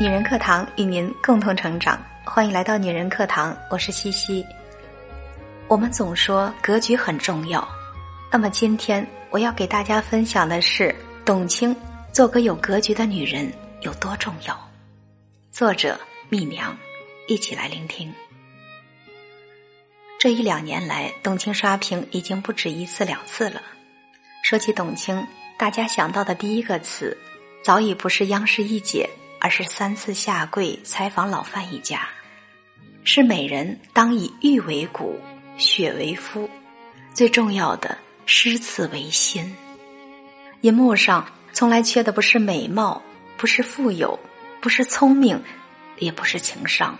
女人课堂与您共同成长，欢迎来到女人课堂，我是西西。我们总说格局很重要，那么今天我要给大家分享的是，董卿做个有格局的女人有多重要。作者蜜娘，一起来聆听。这一两年来，董卿刷屏已经不止一次两次了。说起董卿，大家想到的第一个词，早已不是央视一姐。而是三次下跪采访老范一家，是美人当以玉为骨，血为肤，最重要的诗词为心。银幕上从来缺的不是美貌，不是富有，不是聪明，也不是情商，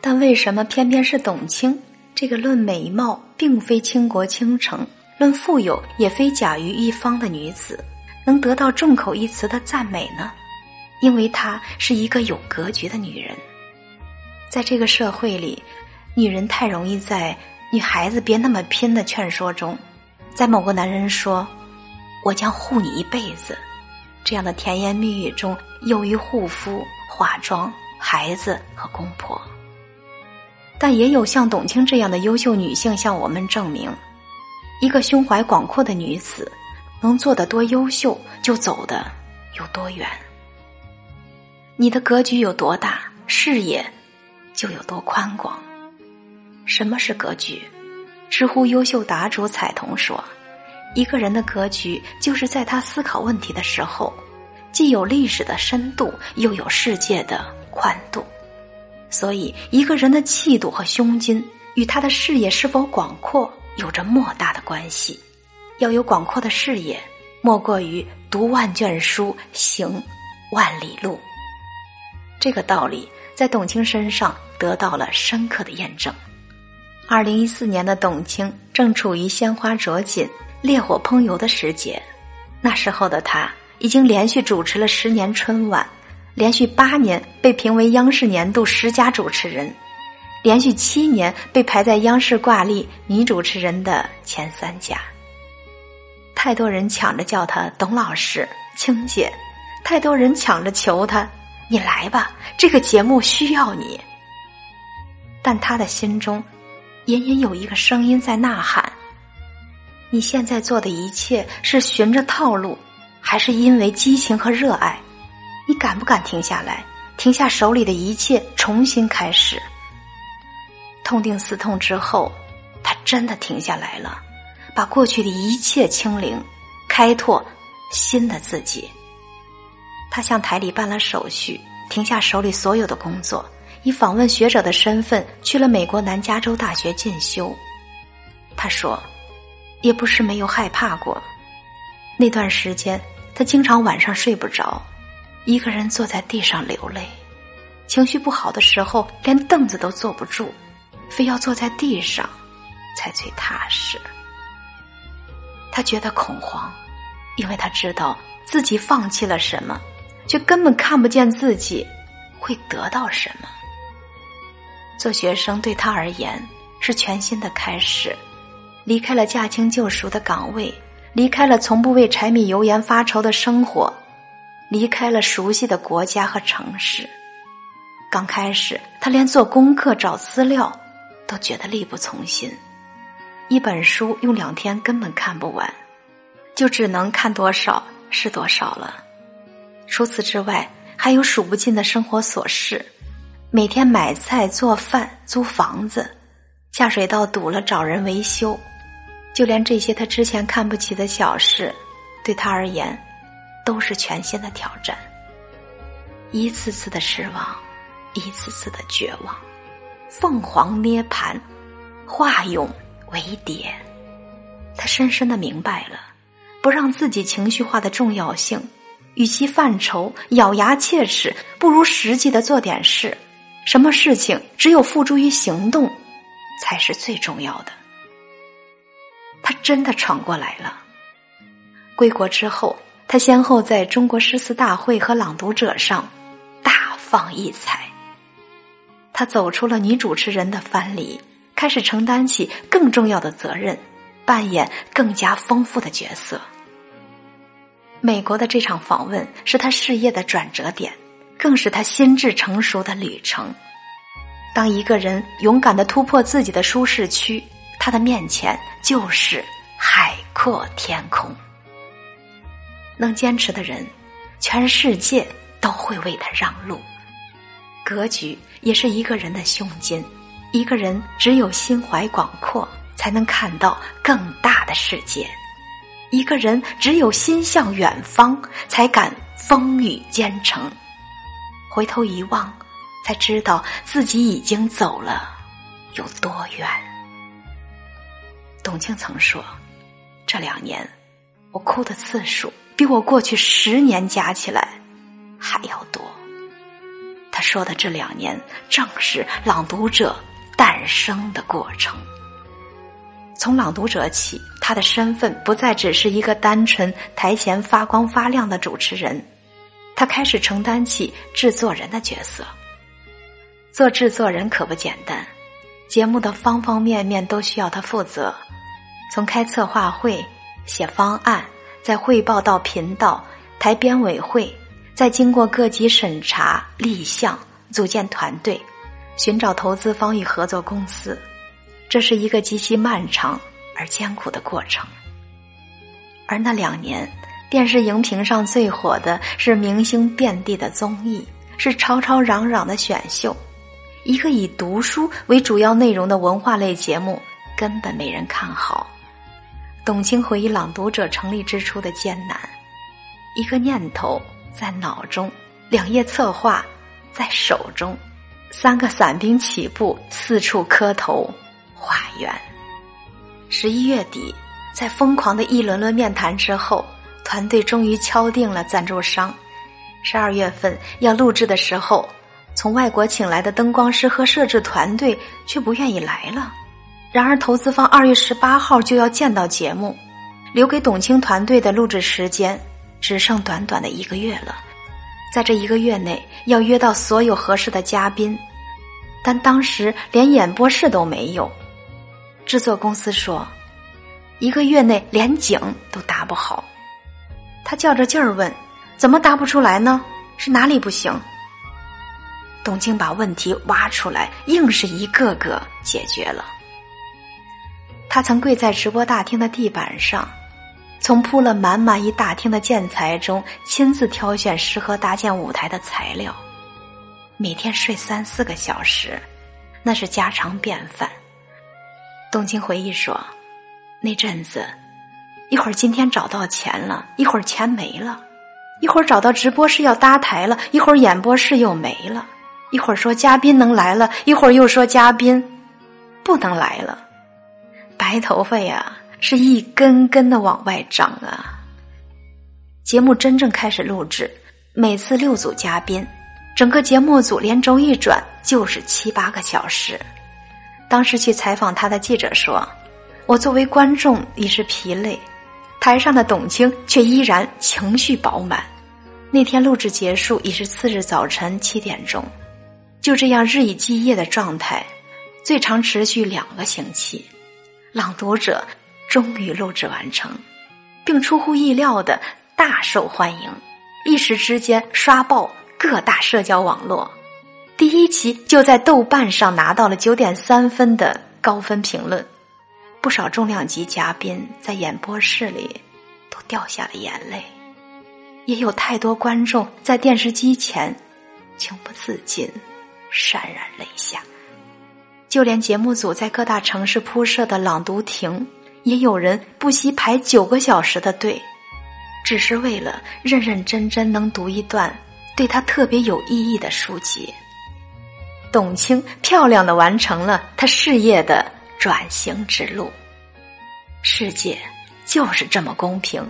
但为什么偏偏是董卿这个论美貌并非倾国倾城，论富有也非甲于一方的女子，能得到众口一词的赞美呢？因为她是一个有格局的女人，在这个社会里，女人太容易在“女孩子别那么拼”的劝说中，在某个男人说“我将护你一辈子”这样的甜言蜜语中，囿于护肤、化妆、孩子和公婆。但也有像董卿这样的优秀女性向我们证明，一个胸怀广阔的女子，能做得多优秀，就走得有多远。你的格局有多大，视野就有多宽广。什么是格局？知乎优秀答主彩童说：“一个人的格局，就是在他思考问题的时候，既有历史的深度，又有世界的宽度。所以，一个人的气度和胸襟，与他的视野是否广阔有着莫大的关系。要有广阔的视野，莫过于读万卷书，行万里路。”这个道理在董卿身上得到了深刻的验证。二零一四年的董卿正处于鲜花着锦、烈火烹油的时节，那时候的她已经连续主持了十年春晚，连续八年被评为央视年度十佳主持人，连续七年被排在央视挂历女主持人的前三甲。太多人抢着叫她董老师、青姐，太多人抢着求她。你来吧，这个节目需要你。但他的心中，隐隐有一个声音在呐喊：你现在做的一切是循着套路，还是因为激情和热爱？你敢不敢停下来，停下手里的一切，重新开始？痛定思痛之后，他真的停下来了，把过去的一切清零，开拓新的自己。他向台里办了手续，停下手里所有的工作，以访问学者的身份去了美国南加州大学进修。他说：“也不是没有害怕过，那段时间他经常晚上睡不着，一个人坐在地上流泪，情绪不好的时候连凳子都坐不住，非要坐在地上才最踏实。他觉得恐慌，因为他知道自己放弃了什么。”却根本看不见自己会得到什么。做学生对他而言是全新的开始，离开了驾轻就熟的岗位，离开了从不为柴米油盐发愁的生活，离开了熟悉的国家和城市。刚开始，他连做功课、找资料都觉得力不从心，一本书用两天根本看不完，就只能看多少是多少了。除此之外，还有数不尽的生活琐事，每天买菜、做饭、租房子，下水道堵了找人维修，就连这些他之前看不起的小事，对他而言，都是全新的挑战。一次次的失望，一次次的绝望，凤凰涅槃，化蛹为蝶，他深深的明白了，不让自己情绪化的重要性。与其犯愁、咬牙切齿，不如实际的做点事。什么事情只有付诸于行动，才是最重要的。他真的闯过来了。归国之后，他先后在中国诗词大会和朗读者上大放异彩。他走出了女主持人的藩篱，开始承担起更重要的责任，扮演更加丰富的角色。美国的这场访问是他事业的转折点，更是他心智成熟的旅程。当一个人勇敢的突破自己的舒适区，他的面前就是海阔天空。能坚持的人，全世界都会为他让路。格局也是一个人的胸襟，一个人只有心怀广阔，才能看到更大的世界。一个人只有心向远方，才敢风雨兼程。回头一望，才知道自己已经走了有多远。董卿曾说：“这两年，我哭的次数比我过去十年加起来还要多。”他说的这两年，正是《朗读者》诞生的过程。从朗读者起，他的身份不再只是一个单纯台前发光发亮的主持人，他开始承担起制作人的角色。做制作人可不简单，节目的方方面面都需要他负责，从开策划会、写方案，再汇报到频道、台编委会，再经过各级审查、立项、组建团队、寻找投资方与合作公司。这是一个极其漫长而艰苦的过程，而那两年，电视荧屏上最火的是明星遍地的综艺，是吵吵嚷嚷的选秀，一个以读书为主要内容的文化类节目根本没人看好。董卿回忆《朗读者》成立之初的艰难：一个念头在脑中，两页策划在手中，三个伞兵起步，四处磕头。花园。十一月底，在疯狂的一轮轮面谈之后，团队终于敲定了赞助商。十二月份要录制的时候，从外国请来的灯光师和摄制团队却不愿意来了。然而，投资方二月十八号就要见到节目，留给董卿团队的录制时间只剩短短的一个月了。在这一个月内，要约到所有合适的嘉宾，但当时连演播室都没有。制作公司说，一个月内连井都搭不好。他较着劲儿问：“怎么搭不出来呢？是哪里不行？”董卿把问题挖出来，硬是一个个解决了。他曾跪在直播大厅的地板上，从铺了满满一大厅的建材中亲自挑选适合搭建舞台的材料，每天睡三四个小时，那是家常便饭。董卿回忆说：“那阵子，一会儿今天找到钱了，一会儿钱没了；一会儿找到直播室要搭台了，一会儿演播室又没了；一会儿说嘉宾能来了，一会儿又说嘉宾不能来了。白头发呀，是一根根的往外长啊。节目真正开始录制，每次六组嘉宾，整个节目组连轴一转就是七八个小时。”当时去采访他的记者说：“我作为观众已是疲累，台上的董卿却依然情绪饱满。那天录制结束已是次日早晨七点钟，就这样日以继夜的状态，最长持续两个星期。朗读者终于录制完成，并出乎意料的大受欢迎，一时之间刷爆各大社交网络。”第一期就在豆瓣上拿到了九点三分的高分评论，不少重量级嘉宾在演播室里都掉下了眼泪，也有太多观众在电视机前情不自禁潸然泪下。就连节目组在各大城市铺设的朗读亭，也有人不惜排九个小时的队，只是为了认认真真能读一段对他特别有意义的书籍。董卿漂亮的完成了她事业的转型之路。世界就是这么公平，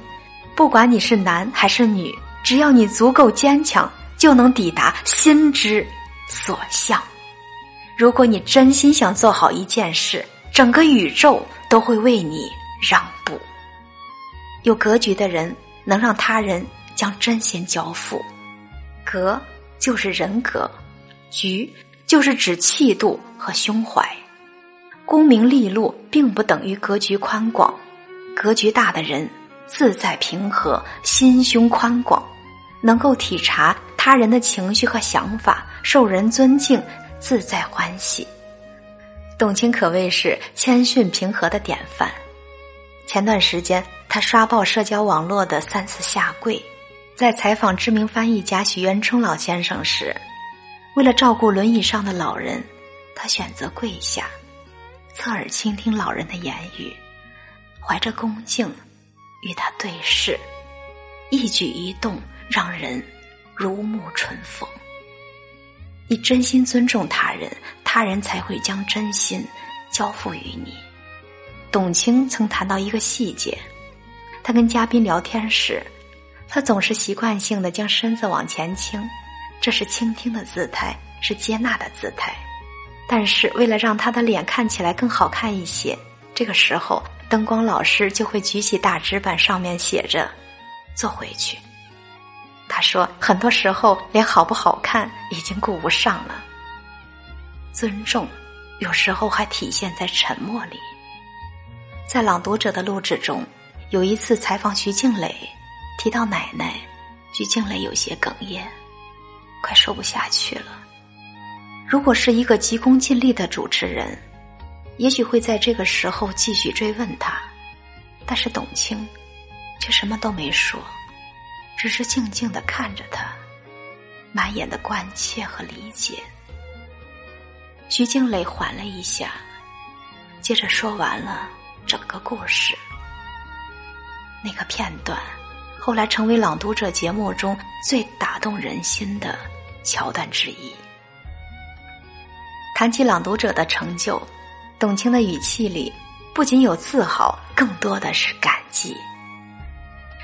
不管你是男还是女，只要你足够坚强，就能抵达心之所向。如果你真心想做好一件事，整个宇宙都会为你让步。有格局的人能让他人将真心交付，格就是人格，局。就是指气度和胸怀，功名利禄并不等于格局宽广，格局大的人自在平和，心胸宽广，能够体察他人的情绪和想法，受人尊敬，自在欢喜。董卿可谓是谦逊平和的典范。前段时间，他刷爆社交网络的三次下跪，在采访知名翻译家许渊冲老先生时，为了照顾轮椅上的老人，他选择跪下，侧耳倾听老人的言语，怀着恭敬与他对视，一举一动让人如沐春风。你真心尊重他人，他人才会将真心交付于你。董卿曾谈到一个细节，他跟嘉宾聊天时，他总是习惯性的将身子往前倾，这是倾听的姿态，是接纳的姿态。但是为了让他的脸看起来更好看一些，这个时候灯光老师就会举起大纸板，上面写着“坐回去”。他说：“很多时候，连好不好看已经顾不上了。尊重，有时候还体现在沉默里。在《朗读者》的录制中，有一次采访徐静蕾，提到奶奶，徐静蕾有些哽咽，快说不下去了。如果是一个急功近利的主持人，也许会在这个时候继续追问他，但是董卿却什么都没说。”只是静静的看着他，满眼的关切和理解。徐静蕾缓了一下，接着说完了整个故事。那个片段后来成为《朗读者》节目中最打动人心的桥段之一。谈起《朗读者》的成就，董卿的语气里不仅有自豪，更多的是感激。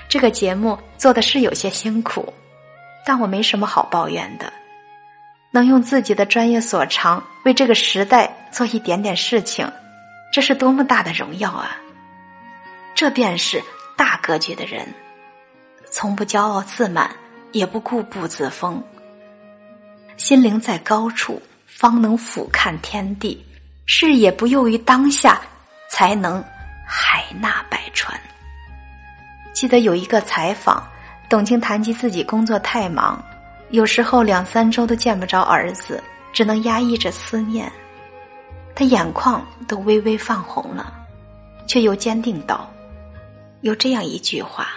这个节目做的是有些辛苦，但我没什么好抱怨的。能用自己的专业所长为这个时代做一点点事情，这是多么大的荣耀啊！这便是大格局的人，从不骄傲自满，也不固步自封。心灵在高处，方能俯瞰天地；视野不囿于当下，才能海纳百川。记得有一个采访，董卿谈及自己工作太忙，有时候两三周都见不着儿子，只能压抑着思念。他眼眶都微微泛红了，却又坚定道：“有这样一句话，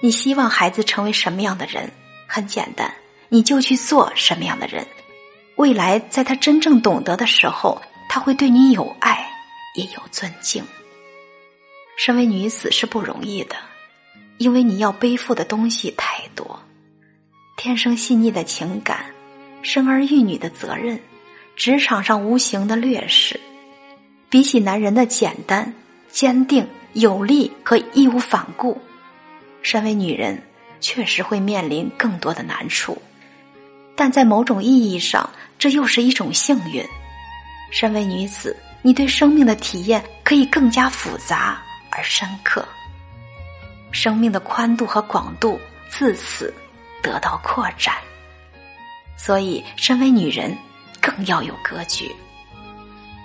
你希望孩子成为什么样的人？很简单，你就去做什么样的人。未来在他真正懂得的时候，他会对你有爱，也有尊敬。身为女子是不容易的。”因为你要背负的东西太多，天生细腻的情感，生儿育女的责任，职场上无形的劣势，比起男人的简单、坚定、有力和义无反顾，身为女人确实会面临更多的难处，但在某种意义上，这又是一种幸运。身为女子，你对生命的体验可以更加复杂而深刻。生命的宽度和广度自此得到扩展，所以身为女人更要有格局。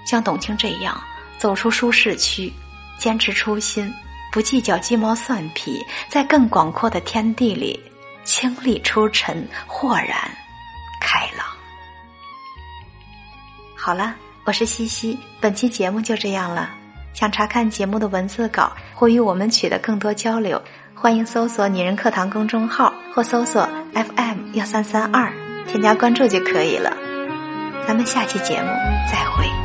像董卿这样走出舒适区，坚持初心，不计较鸡毛蒜皮，在更广阔的天地里清丽出尘，豁然好了，我是西西，本期节目就这样了。想查看节目的文字稿或与我们取得更多交流，欢迎搜索“女人课堂”公众号或搜索 FM 幺三三二，添加关注就可以了。咱们下期节目再会。